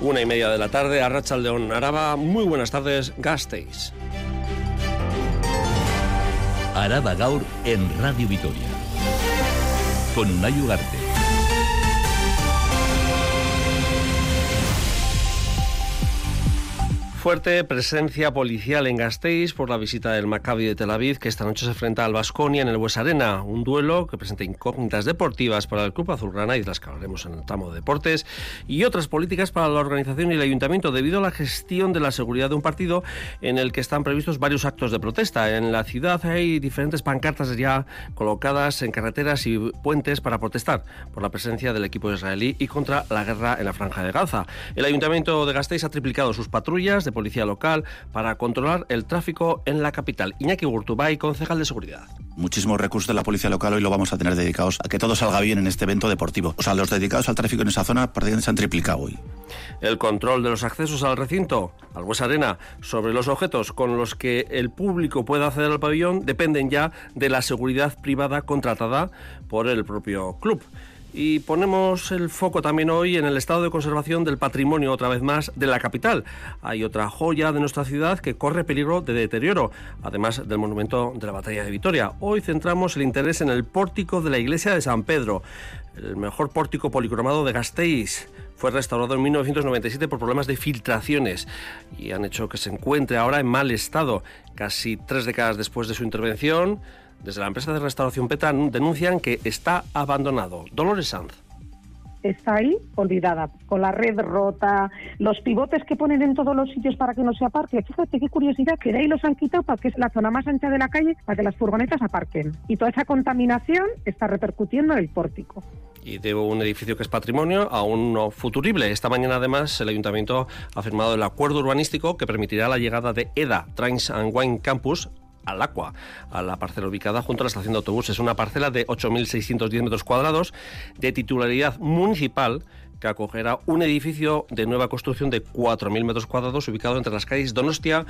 Una y media de la tarde, a León Araba. Muy buenas tardes, Gasteiz. Araba Gaur en Radio Vitoria. Con Unai Ugarte. Fuerte presencia policial en Gasteiz por la visita del Maccabi de Tel Aviv, que esta noche se enfrenta al Basconia en el Bues Arena, un duelo que presenta incógnitas deportivas para el Club Azulgrana y las que hablaremos en el tramo de deportes, y otras políticas para la organización y el ayuntamiento debido a la gestión de la seguridad de un partido en el que están previstos varios actos de protesta. En la ciudad hay diferentes pancartas ya colocadas en carreteras y puentes para protestar por la presencia del equipo israelí y contra la guerra en la franja de Gaza. El ayuntamiento de Gasteiz ha triplicado sus patrullas de policía local para controlar el tráfico en la capital. Iñaki Gurtubay, concejal de seguridad. Muchísimos recursos de la policía local hoy lo vamos a tener dedicados a que todo salga bien en este evento deportivo. O sea, los dedicados al tráfico en esa zona prácticamente se han triplicado hoy. El control de los accesos al recinto, al Bues Arena, sobre los objetos con los que el público pueda acceder al pabellón dependen ya de la seguridad privada contratada por el propio club. Y ponemos el foco también hoy en el estado de conservación del patrimonio, otra vez más, de la capital. Hay otra joya de nuestra ciudad que corre peligro de deterioro, además del monumento de la Batalla de Vitoria. Hoy centramos el interés en el pórtico de la iglesia de San Pedro, el mejor pórtico policromado de Gasteiz. Fue restaurado en 1997 por problemas de filtraciones y han hecho que se encuentre ahora en mal estado. Casi tres décadas después de su intervención, desde la empresa de restauración PETA denuncian que está abandonado. Dolores Sanz está ahí olvidada, con la red rota, los pivotes que ponen en todos los sitios para que no se aparque. Fíjate qué curiosidad, que de ahí los han quitado para que es la zona más ancha de la calle para que las furgonetas aparquen. Y toda esa contaminación está repercutiendo en el pórtico y de un edificio que es patrimonio a uno futurible. Esta mañana, además, el ayuntamiento ha firmado el acuerdo urbanístico que permitirá la llegada de EDA, Trains and Wine Campus, al Aqua, a la parcela ubicada junto a la estación de autobuses. Una parcela de 8.610 metros cuadrados de titularidad municipal que acogerá un edificio de nueva construcción de 4.000 metros cuadrados ubicado entre las calles Donostia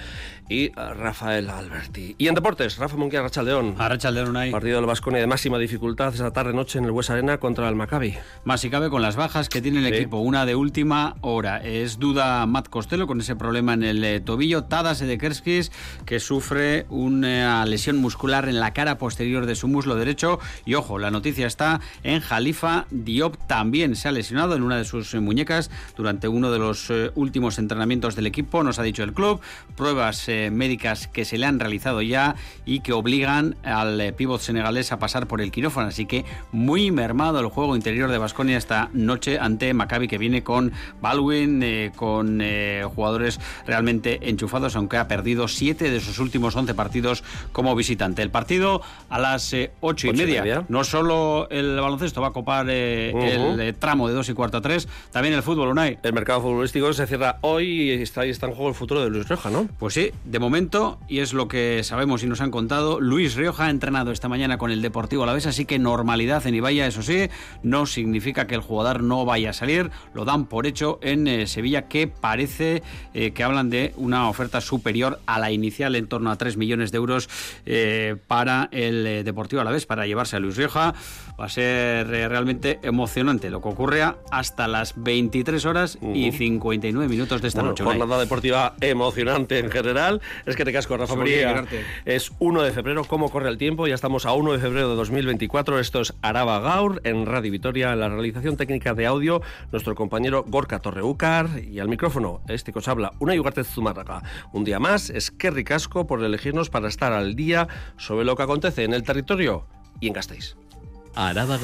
y Rafael Alberti. Y en deportes, Rafa Munguía, Arrachaldeón. Arrachaldeón hay. Partido del Vasconia de máxima dificultad esta tarde-noche en el Hues Arena contra el Maccabi. Más si cabe con las bajas que tiene el equipo. Una de última hora. Es duda Matt Costello con ese problema en el eh, tobillo. Tadas Edekerskis que sufre una lesión muscular en la cara posterior de su muslo derecho. Y ojo, la noticia está en Jalifa Diop también se ha lesionado en una de sus eh, muñecas durante uno de los eh, últimos entrenamientos del equipo, nos ha dicho el club, pruebas eh, médicas que se le han realizado ya y que obligan al pívot senegalés a pasar por el quirófano, así que muy mermado el juego interior de Basconia esta noche ante Maccabi que viene con Baldwin, con jugadores realmente enchufados, aunque ha perdido siete de sus últimos 11 partidos como visitante. El partido a las ocho y, media. No solo el baloncesto va a copar el tramo de dos y cuarto También el fútbol, Unai. El mercado futbolístico se cierra hoy y está, ahí está en juego el futuro de Luis Rioja, ¿no? Pues sí, de momento, y es lo que sabemos y nos han contado, Luis Rioja ha entrenado esta mañana con el Deportivo a la vez, así que normalidad en Ibaya, eso sí, no significa que el jugador no vaya a salir, lo dan por hecho en eh, Sevilla, que parece eh, que hablan de una oferta superior a la inicial, en torno a 3 millones de euros eh, para el Deportivo a la vez, para llevarse a Luis Rioja. Va a ser realmente emocionante lo que ocurre hasta hasta las 23 horas y 59 minutos de esta noche. Jornada deportiva emocionante en general. Es que te casco, Rafa María. Es 1 de febrero. ¿Cómo corre el tiempo? Ya estamos a 1 de febrero de 2024. Esto es Araba Gaur en Radio Vitoria. En la realización técnica de audio, nuestro compañero Gorka Torreúcar. Y al micrófono, este que os habla, una Yugarte Zumárraga. Un día más, es que ricasco por elegirnos para estar al día sobre lo que acontece en el territorio y en Gasteiz. Araba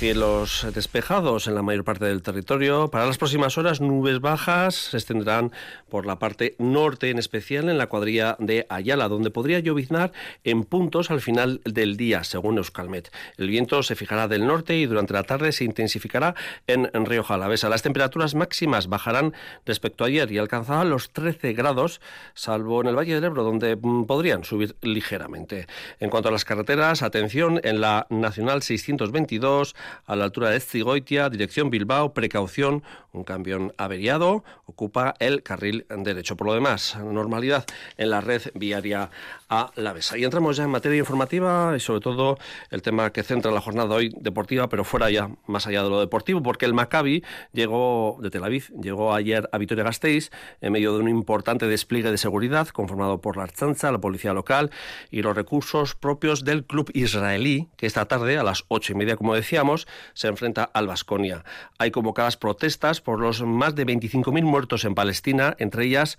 Cielos despejados en la mayor parte del territorio. Para las próximas horas, nubes bajas se extenderán por la parte norte, en especial en la cuadrilla de Ayala, donde podría lloviznar en puntos al final del día, según Euskalmet. El viento se fijará del norte y durante la tarde se intensificará en, Río Jalavesa. Las temperaturas máximas bajarán respecto a ayer y alcanzarán los 13 grados, salvo en el Valle del Ebro, donde mm, podrían subir ligeramente. En cuanto a las carreteras, atención en la Nacional 622 a la altura de Cigoitia, dirección Bilbao, precaución, un camión averiado ocupa el carril derecho. Por lo demás, normalidad en la red viaria a la mesa. Y entramos ya en materia informativa y sobre todo el tema que centra la jornada hoy deportiva, pero fuera ya más allá de lo deportivo, porque el Maccabi llegó de Tel Aviv, llegó ayer a Vitoria-Gasteiz en medio de un importante despliegue de seguridad conformado por la Archanza, la policía local y los recursos propios del club israelí, que esta tarde a las ocho y media, como decíamos, se enfrenta al Vasconia. Hay convocadas protestas por los más de 25.000 muertos en Palestina, entre ellas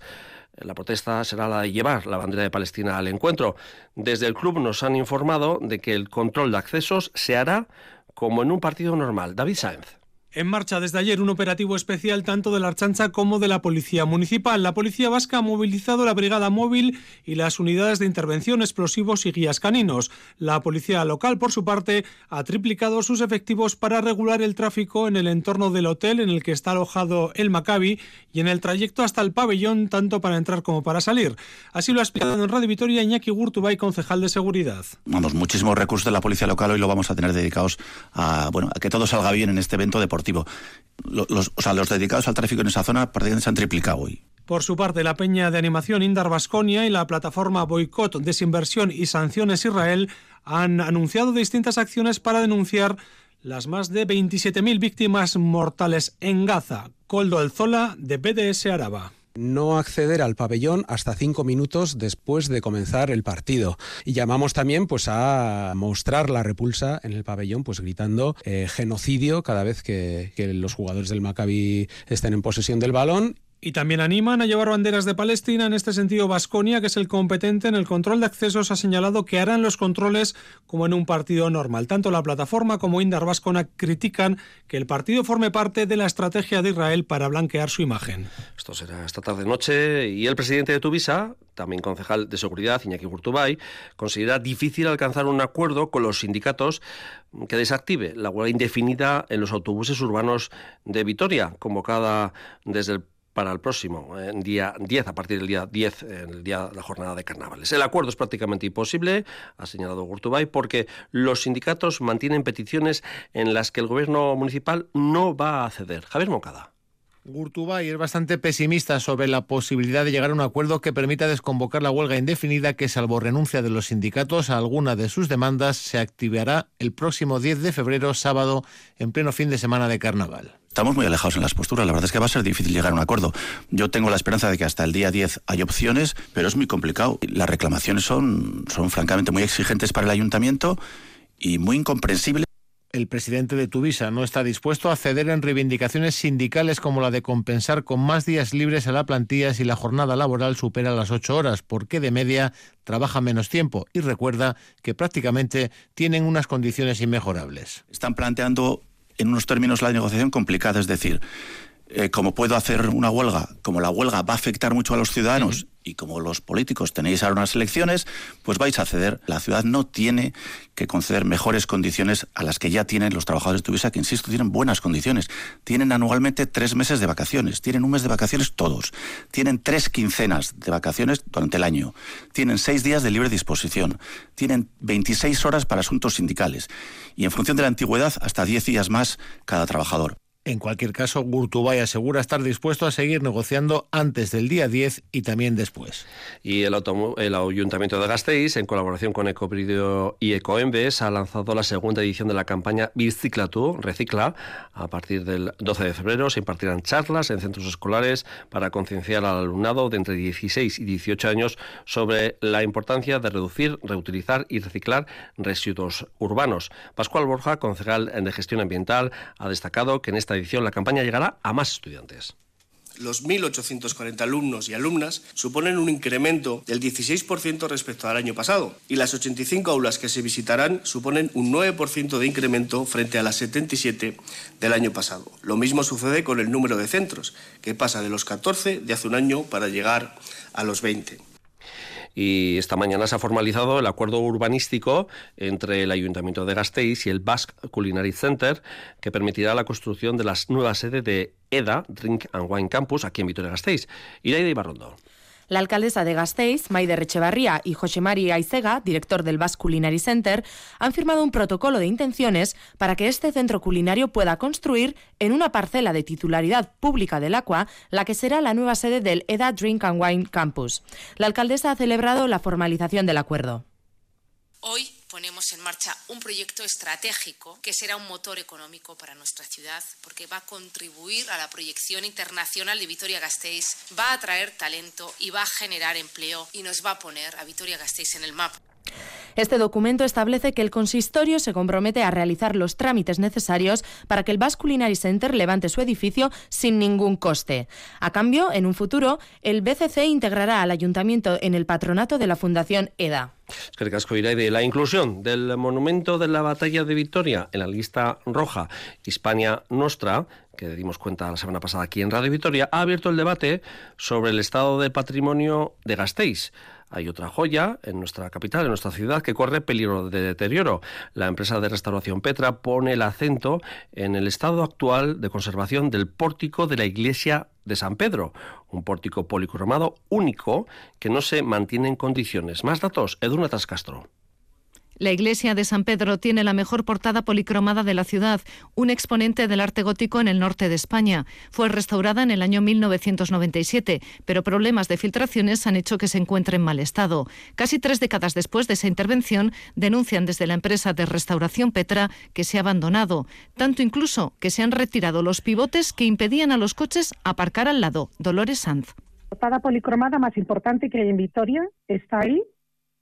la protesta será la de llevar la bandera de Palestina al encuentro. Desde el club nos han informado de que el control de accesos se hará como en un partido normal. David Sáenz. En marcha desde ayer un operativo especial tanto de la Archancha como de la Policía Municipal. La Policía Vasca ha movilizado la Brigada Móvil y las unidades de intervención, explosivos y guías caninos. La Policía Local, por su parte, ha triplicado sus efectivos para regular el tráfico en el entorno del hotel en el que está alojado el Maccabi y en el trayecto hasta el pabellón, tanto para entrar como para salir. Así lo ha explicado en Radio Vitoria Iñaki Gurtubay, concejal de seguridad. Vamos, muchísimos recursos de la Policía Local hoy lo vamos a tener dedicados a, bueno, a que todo salga bien en este evento deportivo los, dedicados al tráfico en esa zona se han triplicado hoy. Por su parte, la peña de animación Indar Vasconia y la plataforma Boicot, Desinversión y Sanciones Israel han anunciado distintas acciones para denunciar las más de 27.000 víctimas mortales en Gaza. Coldo El Zola, de BDS Araba no acceder al pabellón hasta cinco minutos después de comenzar el partido. Y llamamos también pues a mostrar la repulsa en el pabellón, pues gritando eh, genocidio cada vez que, que los jugadores del Maccabi estén en posesión del balón y también animan a llevar banderas de Palestina. En este sentido, Vasconia, que es el competente en el control de accesos, ha señalado que harán los controles como en un partido normal. Tanto la plataforma como Indar Vascona critican que el partido forme parte de la estrategia de Israel para blanquear su imagen. Esto será esta tarde-noche. Y el presidente de Tuvisa, también concejal de seguridad, Iñaki Gurtubay, considera difícil alcanzar un acuerdo con los sindicatos que desactive la huelga indefinida en los autobuses urbanos de Vitoria, convocada desde el para el próximo en día 10, a partir del día 10, en el día de la jornada de carnavales. El acuerdo es prácticamente imposible, ha señalado Gurtubay, porque los sindicatos mantienen peticiones en las que el gobierno municipal no va a ceder. Javier Moncada. Gurtubay es bastante pesimista sobre la posibilidad de llegar a un acuerdo que permita desconvocar la huelga indefinida que, salvo renuncia de los sindicatos a alguna de sus demandas, se activará el próximo 10 de febrero, sábado, en pleno fin de semana de carnaval. Estamos muy alejados en las posturas. La verdad es que va a ser difícil llegar a un acuerdo. Yo tengo la esperanza de que hasta el día 10 hay opciones, pero es muy complicado. Las reclamaciones son, son francamente muy exigentes para el ayuntamiento y muy incomprensibles. El presidente de Tuvisa no está dispuesto a ceder en reivindicaciones sindicales como la de compensar con más días libres a la plantilla si la jornada laboral supera las ocho horas, porque de media trabaja menos tiempo y recuerda que prácticamente tienen unas condiciones inmejorables. Están planteando en unos términos la negociación complicada, es decir, eh, como puedo hacer una huelga, como la huelga va a afectar mucho a los ciudadanos y como los políticos tenéis ahora unas elecciones, pues vais a ceder. La ciudad no tiene que conceder mejores condiciones a las que ya tienen los trabajadores de Tuvisa, que insisto, tienen buenas condiciones. Tienen anualmente tres meses de vacaciones, tienen un mes de vacaciones todos, tienen tres quincenas de vacaciones durante el año, tienen seis días de libre disposición, tienen 26 horas para asuntos sindicales y en función de la antigüedad hasta 10 días más cada trabajador. En cualquier caso, Gurtubay asegura estar dispuesto a seguir negociando antes del día 10 y también después. Y el, el Ayuntamiento de Gasteiz, en colaboración con Ecobridio y Ecoembes, ha lanzado la segunda edición de la campaña Bicicla tú, Recicla. A partir del 12 de febrero se impartirán charlas en centros escolares para concienciar al alumnado de entre 16 y 18 años sobre la importancia de reducir, reutilizar y reciclar residuos urbanos. Pascual Borja, concejal de Gestión Ambiental, ha destacado que en esta edición la campaña llegará a más estudiantes. Los 1.840 alumnos y alumnas suponen un incremento del 16% respecto al año pasado y las 85 aulas que se visitarán suponen un 9% de incremento frente a las 77 del año pasado. Lo mismo sucede con el número de centros, que pasa de los 14 de hace un año para llegar a los 20 y esta mañana se ha formalizado el acuerdo urbanístico entre el Ayuntamiento de Gasteiz y el Basque Culinary Center que permitirá la construcción de las nuevas sedes de EDA, Drink and Wine Campus, aquí en Vitoria-Gasteiz. y Barrondo. La alcaldesa de Gasteiz, Maider Echevarría, y José Mari Aizega, director del Basque Culinary Center, han firmado un protocolo de intenciones para que este centro culinario pueda construir en una parcela de titularidad pública del Aqua, la que será la nueva sede del EDA Drink and Wine Campus. La alcaldesa ha celebrado la formalización del acuerdo. Hoy ponemos en marcha un proyecto estratégico que será un motor económico para nuestra ciudad porque va a contribuir a la proyección internacional de Vitoria-Gasteiz, va a atraer talento y va a generar empleo y nos va a poner a Vitoria-Gasteiz en el mapa. Este documento establece que el consistorio se compromete a realizar los trámites necesarios para que el Basque Culinary Center levante su edificio sin ningún coste. A cambio, en un futuro, el BCC integrará al ayuntamiento en el patronato de la Fundación EDA. Es que el casco irá de la inclusión del monumento de la batalla de Victoria en la lista roja Hispania Nostra, que dimos cuenta la semana pasada aquí en Radio Victoria, ha abierto el debate sobre el estado del patrimonio de Gasteiz. Hay otra joya en nuestra capital, en nuestra ciudad, que corre peligro de deterioro. La empresa de restauración Petra pone el acento en el estado actual de conservación del pórtico de la iglesia de San Pedro, un pórtico policromado único que no se mantiene en condiciones. Más datos, Edurne Castro. La iglesia de San Pedro tiene la mejor portada policromada de la ciudad, un exponente del arte gótico en el norte de España. Fue restaurada en el año 1997, pero problemas de filtraciones han hecho que se encuentre en mal estado. Casi tres décadas después de esa intervención, denuncian desde la empresa de restauración Petra que se ha abandonado, tanto incluso que se han retirado los pivotes que impedían a los coches aparcar al lado. Dolores Sanz. La portada policromada más importante que hay en Vitoria está ahí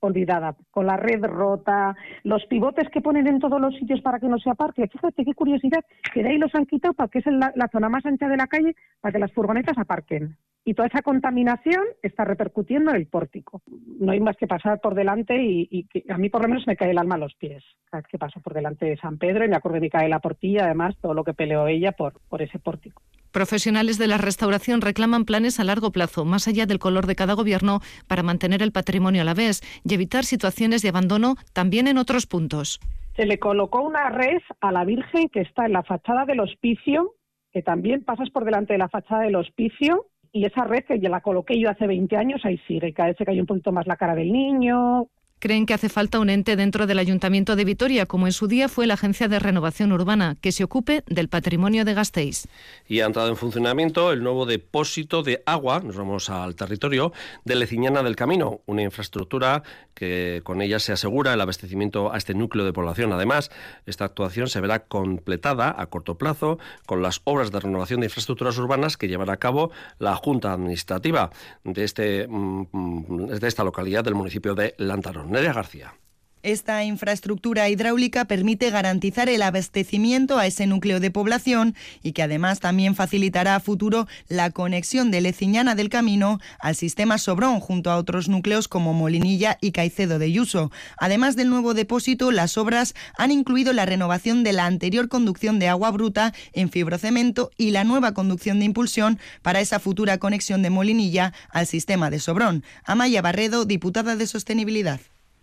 olvidada, con la red rota, los pivotes que ponen en todos los sitios para que no se aparque. Fíjate qué curiosidad, que de ahí los han quitado para que es la, zona más ancha de la calle para que las furgonetas aparquen. Y toda esa contaminación está repercutiendo en el pórtico. No hay más que pasar por delante y, a mí por lo menos me cae el alma a los pies. Cada vez que paso por delante de San Pedro y me acuerdo de cae la portilla, además todo lo que peleó ella por, por ese pórtico. Profesionales de la restauración reclaman planes a largo plazo, más allá del color de cada gobierno, para mantener el patrimonio a la vez y evitar situaciones de abandono también en otros puntos. Se le colocó una res a la Virgen que está en la fachada del hospicio, que también pasas por delante de la fachada del hospicio, y esa red que ya la coloqué yo hace 20 años, ahí sigue, cada vez se cae un poquito más la cara del niño, creen que hace falta un ente dentro del Ayuntamiento de Vitoria, como en su día fue la Agencia de Renovación Urbana, que se ocupe del patrimonio de Gasteiz. Y ha entrado en funcionamiento el nuevo depósito de agua, nos vamos al territorio, de Leciñana del Camino, una infraestructura que con ella se asegura el abastecimiento a este núcleo de población. Además, esta actuación se verá completada a corto plazo con las obras de renovación de infraestructuras urbanas que llevará a cabo la Junta Administrativa de, este, mm, de esta localidad del municipio de Lantarón. Nerea García. Esta infraestructura hidráulica permite garantizar el abastecimiento a ese núcleo de población y que además también facilitará a futuro la conexión de Leciñana del Camino al sistema Sobrón junto a otros núcleos como Molinilla y Caicedo de Yuso. Además del nuevo depósito, las obras han incluido la renovación de la anterior conducción de agua bruta en fibrocemento y la nueva conducción de impulsión para esa futura conexión de Molinilla al sistema de Sobrón. Amaya Barredo, diputada de Sostenibilidad.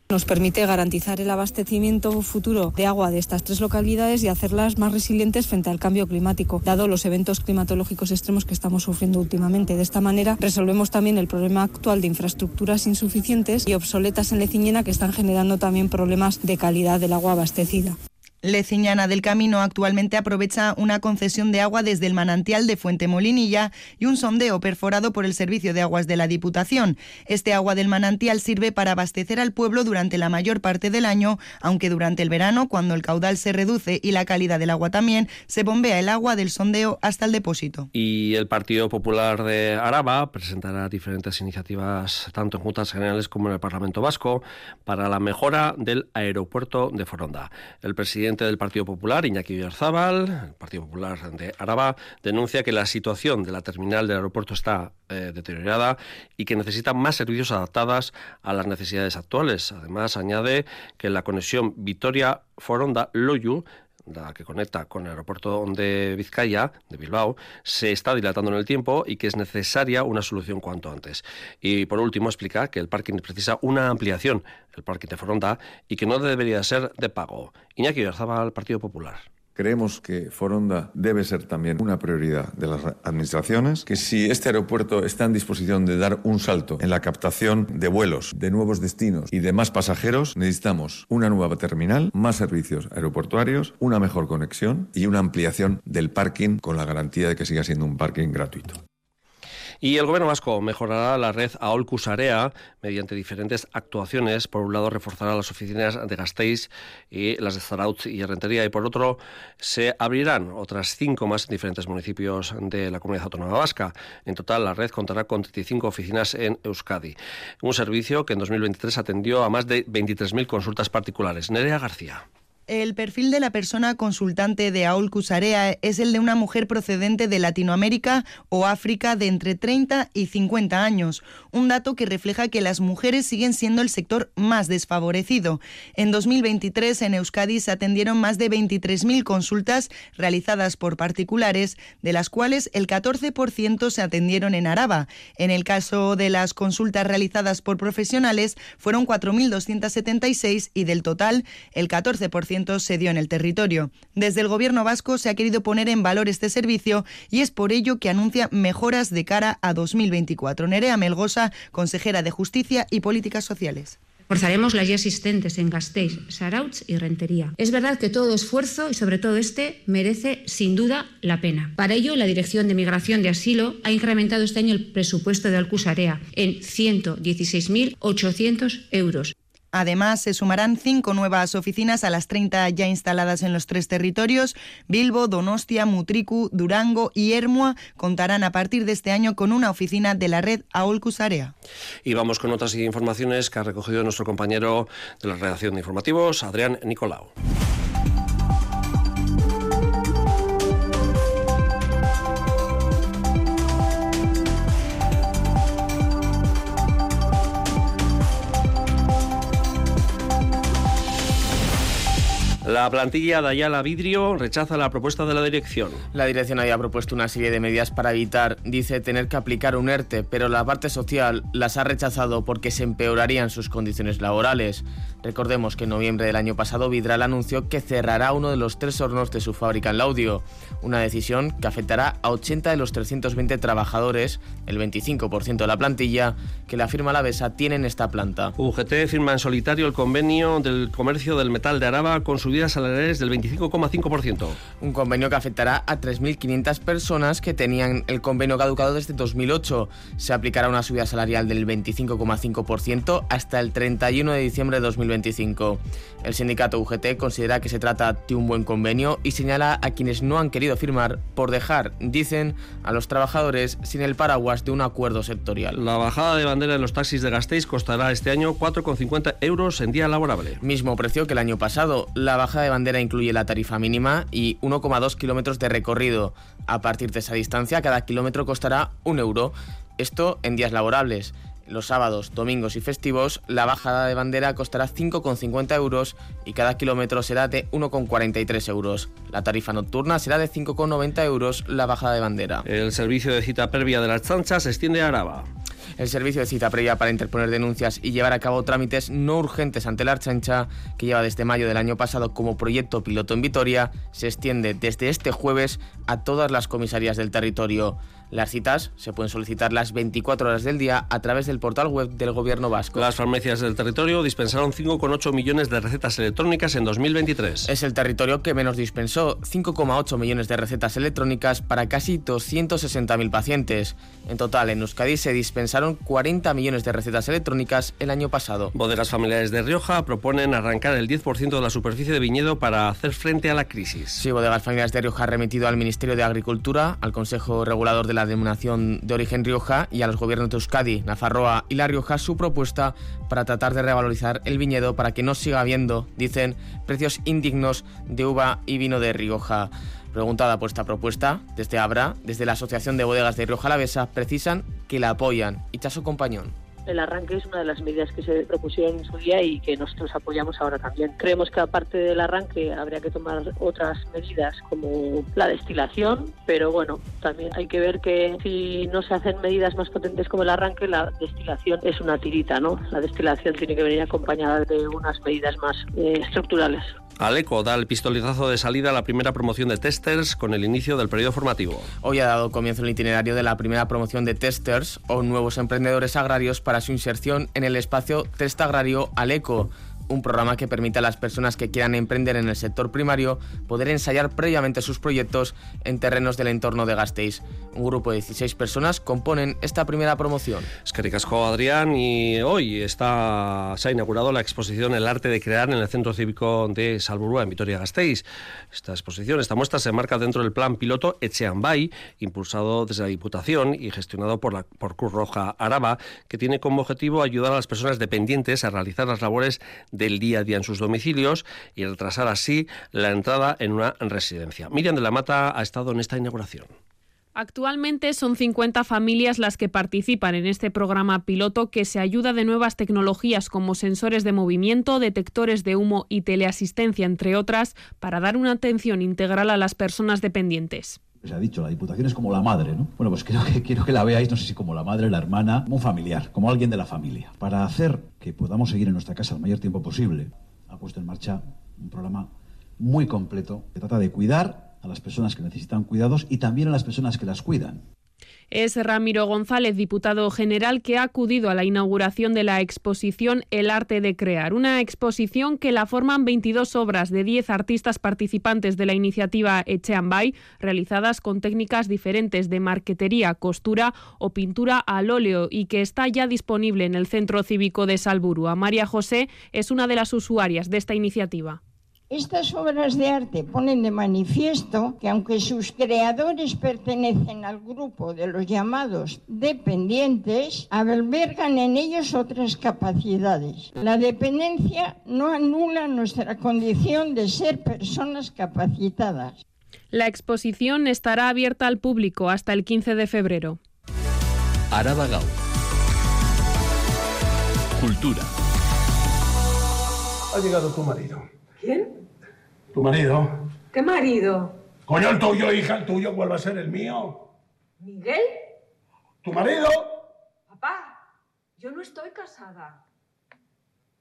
Nos permite garantizar el abastecimiento futuro de agua de estas tres localidades y hacerlas más resilientes frente al cambio climático, dado los eventos climatológicos extremos que estamos sufriendo últimamente. De esta manera resolvemos también el problema actual de infraestructuras insuficientes y obsoletas en Leciñena que están generando también problemas de calidad del agua abastecida. Leciñana del Camino actualmente aprovecha una concesión de agua desde el manantial de Fuente Molinilla y un sondeo perforado por el Servicio de Aguas de la Diputación. Este agua del manantial sirve para abastecer al pueblo durante la mayor parte del año, aunque durante el verano, cuando el caudal se reduce y la calidad del agua también, se bombea el agua del sondeo hasta el depósito. Y el Partido Popular de Araba presentará diferentes iniciativas, tanto en Juntas Generales como en el Parlamento Vasco, para la mejora del aeropuerto de Foronda. El presidente presidente del Partido Popular, Iñaki Oyarzábal, el Partido Popular de Araba, denuncia que la situación de la terminal del aeropuerto está eh, deteriorada y que necesita más servicios adaptadas a las necesidades actuales. Además, añade que la conexión Vitoria-Foronda-Loyu la que conecta con el aeropuerto de Vizcaya, de Bilbao, se está dilatando en el tiempo y que es necesaria una solución cuanto antes. Y por último explica que el parking precisa una ampliación, el parking de Foronda, y que no debería ser de pago. Iñaki Garzaba, al Partido Popular. Creemos que Foronda debe ser también una prioridad de las administraciones, que si este aeropuerto está en disposición de dar un salto en la captación de vuelos, de nuevos destinos y de más pasajeros, necesitamos una nueva terminal, más servicios aeroportuarios, una mejor conexión y una ampliación del parking con la garantía de que siga siendo un parking gratuito. Y el gobierno vasco mejorará la red AOL-CUSAREA mediante diferentes actuaciones. Por un lado, reforzará las oficinas de Gasteiz y las de Zarautz y Rentería. Y por otro, se abrirán otras cinco más en diferentes municipios de la comunidad autónoma vasca. En total, la red contará con 35 oficinas en Euskadi. Un servicio que en 2023 atendió a más de 23.000 consultas particulares. Nerea García. El perfil de la persona consultante de Aul Cusarea es el de una mujer procedente de Latinoamérica o África de entre 30 y 50 años, un dato que refleja que las mujeres siguen siendo el sector más desfavorecido. En 2023 en Euskadi se atendieron más de 23.000 consultas realizadas por particulares, de las cuales el 14% se atendieron en Araba. En el caso de las consultas realizadas por profesionales fueron 4.276 y del total el 14% se dio en el territorio. Desde el Gobierno vasco se ha querido poner en valor este servicio y es por ello que anuncia mejoras de cara a 2024. Nerea Melgosa, consejera de Justicia y Políticas Sociales. Forzaremos las ya existentes en Gasteiz, Sarautz y Rentería. Es verdad que todo esfuerzo, y sobre todo este, merece sin duda la pena. Para ello, la Dirección de Migración de Asilo ha incrementado este año el presupuesto de Alcusarea en 116.800 euros. Además, se sumarán cinco nuevas oficinas a las 30 ya instaladas en los tres territorios. Bilbo, Donostia, Mutriku, Durango y Ermua contarán a partir de este año con una oficina de la red Aolcus Area. Y vamos con otras informaciones que ha recogido nuestro compañero de la redacción de informativos, Adrián Nicolau. La plantilla de Ayala Vidrio rechaza la propuesta de la dirección. La dirección había propuesto una serie de medidas para evitar, dice, tener que aplicar un ERTE, pero la parte social las ha rechazado porque se empeorarían sus condiciones laborales. Recordemos que en noviembre del año pasado Vidral anunció que cerrará uno de los tres hornos de su fábrica en Laudio, una decisión que afectará a 80 de los 320 trabajadores, el 25% de la plantilla, que la firma Lavesa tiene en esta planta. UGT firma en solitario el convenio del comercio del metal de Araba con su salariales del 25,5%. Un convenio que afectará a 3.500 personas que tenían el convenio caducado desde 2008. Se aplicará una subida salarial del 25,5% hasta el 31 de diciembre de 2025. El sindicato UGT considera que se trata de un buen convenio y señala a quienes no han querido firmar por dejar, dicen, a los trabajadores sin el paraguas de un acuerdo sectorial. La bajada de bandera en los taxis de Gasteiz costará este año 4,50 euros en día laborable. Mismo precio que el año pasado. La de bandera incluye la tarifa mínima y 1,2 kilómetros de recorrido. A partir de esa distancia, cada kilómetro costará un euro. Esto en días laborables. Los sábados, domingos y festivos, la bajada de bandera costará 5,50 euros y cada kilómetro será de 1,43 euros. La tarifa nocturna será de 5,90 euros la bajada de bandera. El servicio de cita previa de las chanchas se extiende a Araba. El servicio de cita previa para interponer denuncias y llevar a cabo trámites no urgentes ante la Archancha, que lleva desde mayo del año pasado como proyecto piloto en Vitoria, se extiende desde este jueves a todas las comisarías del territorio. Las citas se pueden solicitar las 24 horas del día a través del portal web del Gobierno vasco. Las farmacias del territorio dispensaron 5,8 millones de recetas electrónicas en 2023. Es el territorio que menos dispensó, 5,8 millones de recetas electrónicas para casi 260.000 pacientes. En total, en Euskadi se dispensaron 40 millones de recetas electrónicas el año pasado. Bodegas familiares de Rioja proponen arrancar el 10% de la superficie de viñedo para hacer frente a la crisis. Sí, Bodegas familiares de Rioja ha remitido al Ministerio de Agricultura, al Consejo Regulador de la denominación de origen Rioja y a los gobiernos de Euskadi, Nafarroa y La Rioja su propuesta para tratar de revalorizar el viñedo para que no siga habiendo, dicen, precios indignos de uva y vino de Rioja. Preguntada por esta propuesta, desde Abra, desde la Asociación de Bodegas de Rioja Alavesa, precisan que la apoyan. Chaso Compañón el arranque es una de las medidas que se propusieron en su día y que nosotros apoyamos ahora también. Creemos que aparte del arranque habría que tomar otras medidas como la destilación, pero bueno, también hay que ver que si no se hacen medidas más potentes como el arranque, la destilación es una tirita, ¿no? La destilación tiene que venir acompañada de unas medidas más eh, estructurales. Aleco da el pistoletazo de salida a la primera promoción de testers con el inicio del periodo formativo. Hoy ha dado comienzo el itinerario de la primera promoción de testers o nuevos emprendedores agrarios para su inserción en el espacio Test Agrario Aleco un programa que permite a las personas que quieran emprender en el sector primario poder ensayar previamente sus proyectos en terrenos del entorno de Gasteiz. Un grupo de 16 personas componen esta primera promoción. Es que ricasco Adrián y hoy está, se ha inaugurado la exposición El arte de crear en el Centro Cívico de Salburúa en Vitoria-Gasteiz. Esta exposición, esta muestra se enmarca dentro del plan piloto Echeambay, impulsado desde la Diputación y gestionado por, la, por Cruz Roja Araba, que tiene como objetivo ayudar a las personas dependientes a realizar las labores del día a día en sus domicilios y retrasar así la entrada en una residencia. Miriam de la Mata ha estado en esta inauguración. Actualmente son 50 familias las que participan en este programa piloto que se ayuda de nuevas tecnologías como sensores de movimiento, detectores de humo y teleasistencia, entre otras, para dar una atención integral a las personas dependientes se ha dicho, la Diputación es como la madre, ¿no? Bueno, pues quiero que la veáis, no sé si como la madre, la hermana, como un familiar, como alguien de la familia. Para hacer que podamos seguir en nuestra casa el mayor tiempo posible, ha puesto en marcha un programa muy completo que trata de cuidar a las personas que necesitan cuidados y también a las personas que las cuidan. Es Ramiro González, diputado general, que ha acudido a la inauguración de la exposición El arte de crear, una exposición que la forman 22 obras de 10 artistas participantes de la iniciativa Echeambay, realizadas con técnicas diferentes de marquetería, costura o pintura al óleo y que está ya disponible en el Centro Cívico de Salburua. María José es una de las usuarias de esta iniciativa. Estas obras de arte ponen de manifiesto que aunque sus creadores pertenecen al grupo de los llamados dependientes, albergan en ellos otras capacidades. La dependencia no anula nuestra condición de ser personas capacitadas. La exposición estará abierta al público hasta el 15 de febrero. Araba Cultura. Ha llegado tu marido. ¿Quién? Tu marido. ¿Qué marido? Coño, el tuyo, hija, el tuyo, vuelve a ser el mío. ¿Miguel? ¿Tu marido? Papá, yo no estoy casada.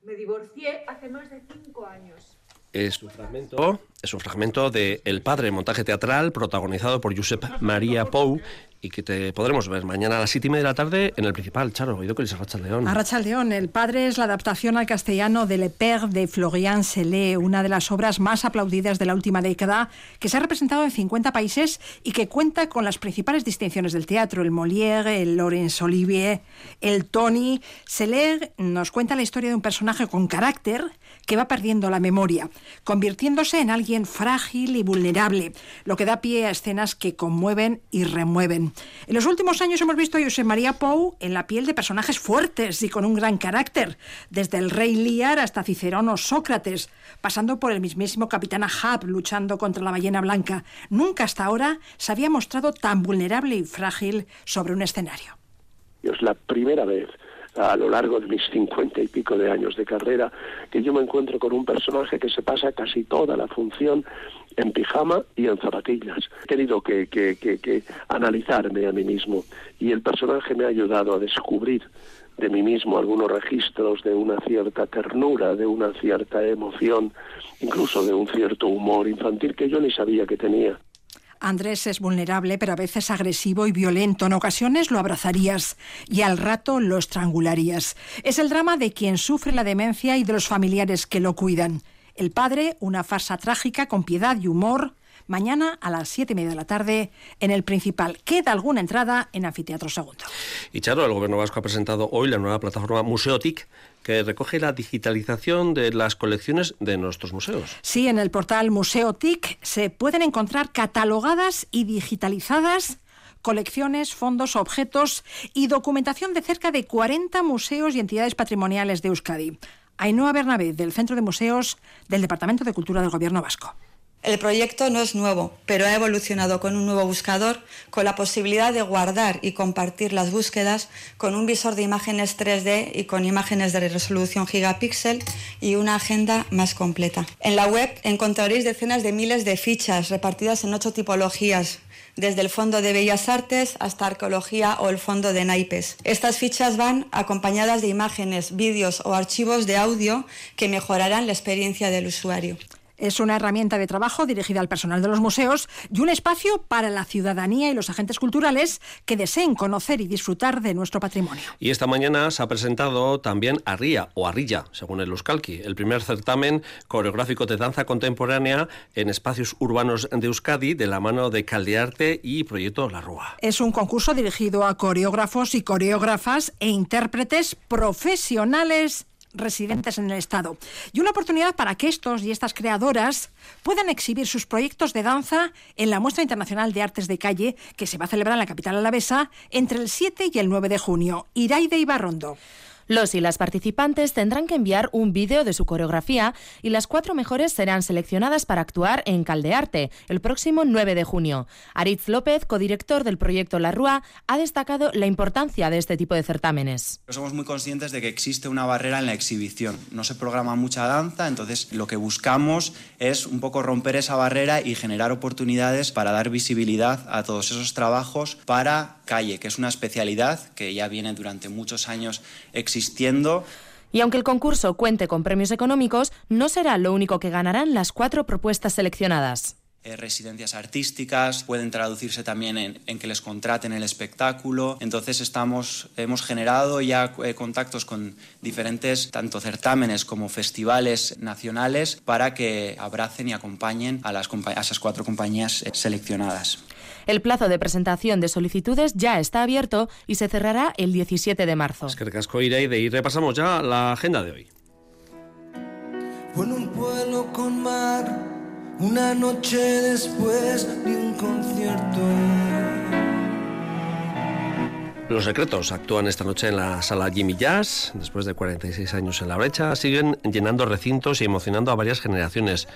Me divorcié hace más de cinco años. Es un fragmento, es un fragmento de El Padre, montaje teatral protagonizado por Josep María Pou y que te podremos ver mañana a las siete y media de la tarde en el principal. Charo, oído que les Arracha León. Arracha León, El Padre es la adaptación al castellano de Le Père de Florian Selé, una de las obras más aplaudidas de la última década, que se ha representado en 50 países y que cuenta con las principales distinciones del teatro, el Molière, el Laurence Olivier, el Tony. Selé nos cuenta la historia de un personaje con carácter que va perdiendo la memoria, convirtiéndose en alguien frágil y vulnerable, lo que da pie a escenas que conmueven y remueven. En los últimos años hemos visto a José María Pou en la piel de personajes fuertes y con un gran carácter, desde el rey Lear hasta Cicerón o Sócrates, pasando por el mismísimo capitán Ahab luchando contra la ballena blanca. Nunca hasta ahora se había mostrado tan vulnerable y frágil sobre un escenario. Es la primera vez a lo largo de mis cincuenta y pico de años de carrera, que yo me encuentro con un personaje que se pasa casi toda la función en pijama y en zapatillas. He tenido que, que, que, analizarme a mí mismo y el personaje me ha ayudado a descubrir de mí mismo algunos registros de una cierta ternura, de una cierta emoción, incluso de un cierto humor infantil que yo ni sabía que tenía. Andrés es vulnerable, pero a veces agresivo y violento. En ocasiones lo abrazarías y al rato lo estrangularías. Es el drama de quien sufre la demencia y de los familiares que lo cuidan. El padre, una farsa trágica con piedad y humor. Mañana a las siete y media de la tarde en el principal. Queda alguna entrada en Anfiteatro Segundo. Y Charo, el Gobierno Vasco ha presentado hoy la nueva plataforma Museotic que recoge la digitalización de las colecciones de nuestros museos. Sí, en el portal Museotic se pueden encontrar catalogadas y digitalizadas colecciones, fondos, objetos y documentación de cerca de 40 museos y entidades patrimoniales de Euskadi. Ainhoa Bernabé, del Centro de Museos del Departamento de Cultura del Gobierno Vasco. El proyecto no es nuevo, pero ha evolucionado con un nuevo buscador, con la posibilidad de guardar y compartir las búsquedas, con un visor de imágenes 3D y con imágenes de resolución gigapíxel y una agenda más completa. En la web encontraréis decenas de miles de fichas repartidas en ocho tipologías, desde el Fondo de Bellas Artes hasta Arqueología o el Fondo de Naipes. Estas fichas van acompañadas de imágenes, vídeos o archivos de audio que mejorarán la experiencia del usuario. Es una herramienta de trabajo dirigida al personal de los museos y un espacio para la ciudadanía y los agentes culturales que deseen conocer y disfrutar de nuestro patrimonio. Y esta mañana se ha presentado también Arría o Arrilla, según el Euskalki, el primer certamen coreográfico de danza contemporánea en espacios urbanos de Euskadi de la mano de Caldearte y Proyecto La Rúa. Es un concurso dirigido a coreógrafos y coreógrafas e intérpretes profesionales residentes en el Estado. Y una oportunidad para que estos y estas creadoras puedan exhibir sus proyectos de danza en la Muestra Internacional de Artes de Calle, que se va a celebrar en la capital alavesa entre el 7 y el 9 de junio. Iraide Ibarrondo. Los y las participantes tendrán que enviar un vídeo de su coreografía y las cuatro mejores serán seleccionadas para actuar en Caldearte el próximo 9 de junio. Aritz López, codirector del proyecto La Rúa, ha destacado la importancia de este tipo de certámenes. Somos muy conscientes de que existe una barrera en la exhibición. No se programa mucha danza, entonces lo que buscamos es un poco romper esa barrera y generar oportunidades para dar visibilidad a todos esos trabajos para calle, que es una especialidad que ya viene durante muchos años existiendo. Y aunque el concurso cuente con premios económicos, no será lo único que ganarán las cuatro propuestas seleccionadas. Eh, residencias artísticas, pueden traducirse también en, en, que les contraten el espectáculo. Entonces estamos, hemos generado ya eh, contactos con diferentes tanto certámenes como festivales nacionales para que abracen y acompañen a, las, a esas cuatro compañías eh, seleccionadas. El plazo de presentación de solicitudes ya está abierto y se cerrará el 17 de marzo. Es que casco iré y repasamos ya la agenda de hoy. En un pueblo con mar, una noche después de un concierto. Los Secretos actúan esta noche en la sala Jimmy Jazz. Después de 46 años en la brecha, siguen llenando recintos y emocionando a varias generaciones.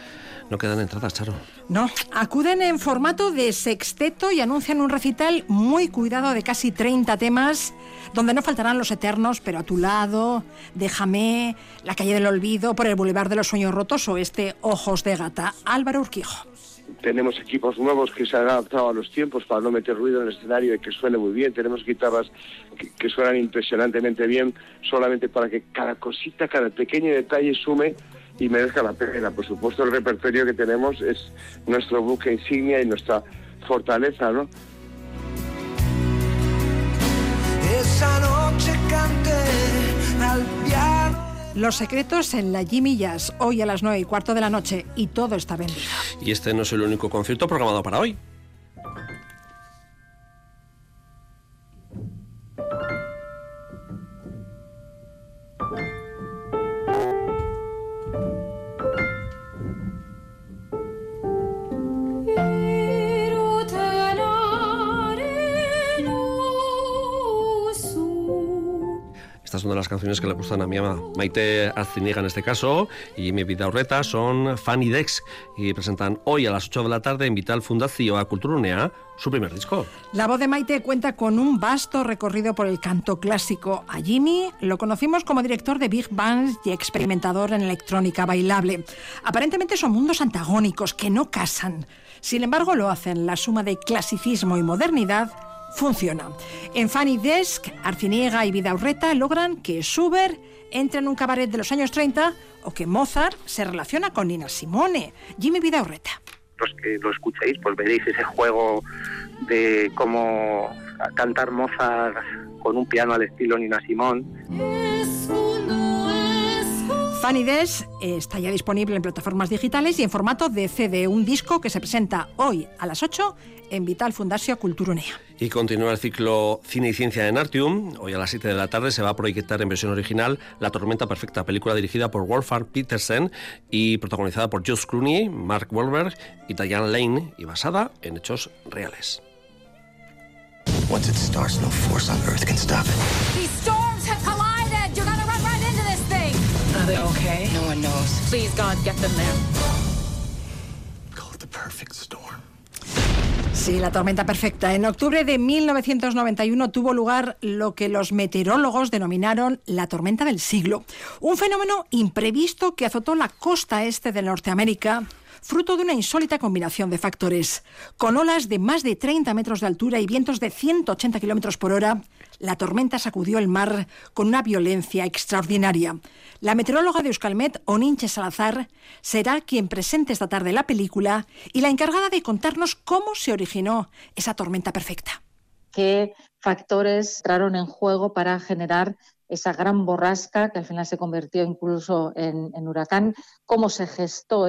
No quedan entradas, Charo. No, acuden en formato de sexteto y anuncian un recital muy cuidado de casi 30 temas, donde no faltarán los eternos, pero a tu lado, Déjame, La calle del olvido, por el Boulevard de los Sueños Rotos o este Ojos de Gata. Álvaro Urquijo tenemos equipos nuevos que se han adaptado a los tiempos para no meter ruido en el escenario y que suene muy bien. Tenemos guitarras que, que, suenan impresionantemente bien, solamente para que cada cosita, cada pequeño detalle sume y merezca la pena. Por supuesto, el repertorio que tenemos es nuestro buque insignia y nuestra fortaleza, ¿no? Esa noche canté al piano. Los secretos en la Jimmy Jazz, hoy a las 9 y cuarto de la noche, y todo está vendido. Y este no es el único concierto programado para hoy. Estas son de las canciones que le gustan a mi ama Maite Azciniega en este caso y mi vida Urreta son Fanny Dex y presentan hoy a las 8 de la tarde en Vital Fundación a Culturunea su primer disco. La voz de Maite cuenta con un vasto recorrido por el canto clásico. A Jimmy lo conocimos como director de big bands y experimentador en electrónica bailable. Aparentemente son mundos antagónicos que no casan. Sin embargo, lo hacen la suma de clasicismo y modernidad funciona. En Fanny Desk, Arciniega y Vidaurreta logran que Schubert entre en un cabaret de los años 30 o que Mozart se relaciona con Nina Simone. Jimmy Vidaurreta. Los que lo escuchéis, pues veréis ese juego de cómo cantar Mozart con un piano al estilo Nina Simone. Funny Des está ya disponible en plataformas digitales y en formato de CD, un disco que se presenta hoy a las 8 en Vital Fundación Culturunea. Y continúa el ciclo Cine y Ciencia en Artium. Hoy a las 7 de la tarde se va a proyectar en versión original La Tormenta Perfecta, película dirigida por Wolfgang Petersen y protagonizada por Josh Clooney, Mark Wahlberg y Diane Lane y basada en hechos reales. Once it starts, no force on earth can stop it. They okay? No one knows. Please, God, get them there. Call it the perfect storm. Sí, la tormenta perfecta. En octubre de 1991 tuvo lugar lo que los meteorólogos denominaron la tormenta del siglo. Un fenómeno imprevisto que azotó la costa este de Norteamérica fruto de una insólita combinación de factores. Con olas de más de 30 metros de altura y vientos de 180 kilómetros por hora, la tormenta sacudió el mar con una violencia extraordinaria. La meteoróloga de Euskalmet, Oninche Salazar, será quien presente esta tarde la película y la encargada de contarnos cómo se originó esa tormenta perfecta. ¿Qué factores entraron en juego para generar esa gran borrasca que al final se convirtió incluso en, huracán? ¿Cómo se gestó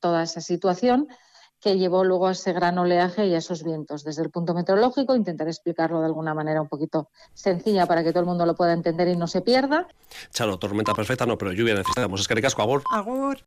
toda esa situación? Que llevó luego a ese gran oleaje y a esos vientos. Desde el punto meteorológico, intentaré explicarlo de alguna manera un poquito sencilla para que todo el mundo lo pueda entender y no se pierda. Chalo, tormenta perfecta no, pero lluvia necesitamos. Es que ricasco, Agur. Agur.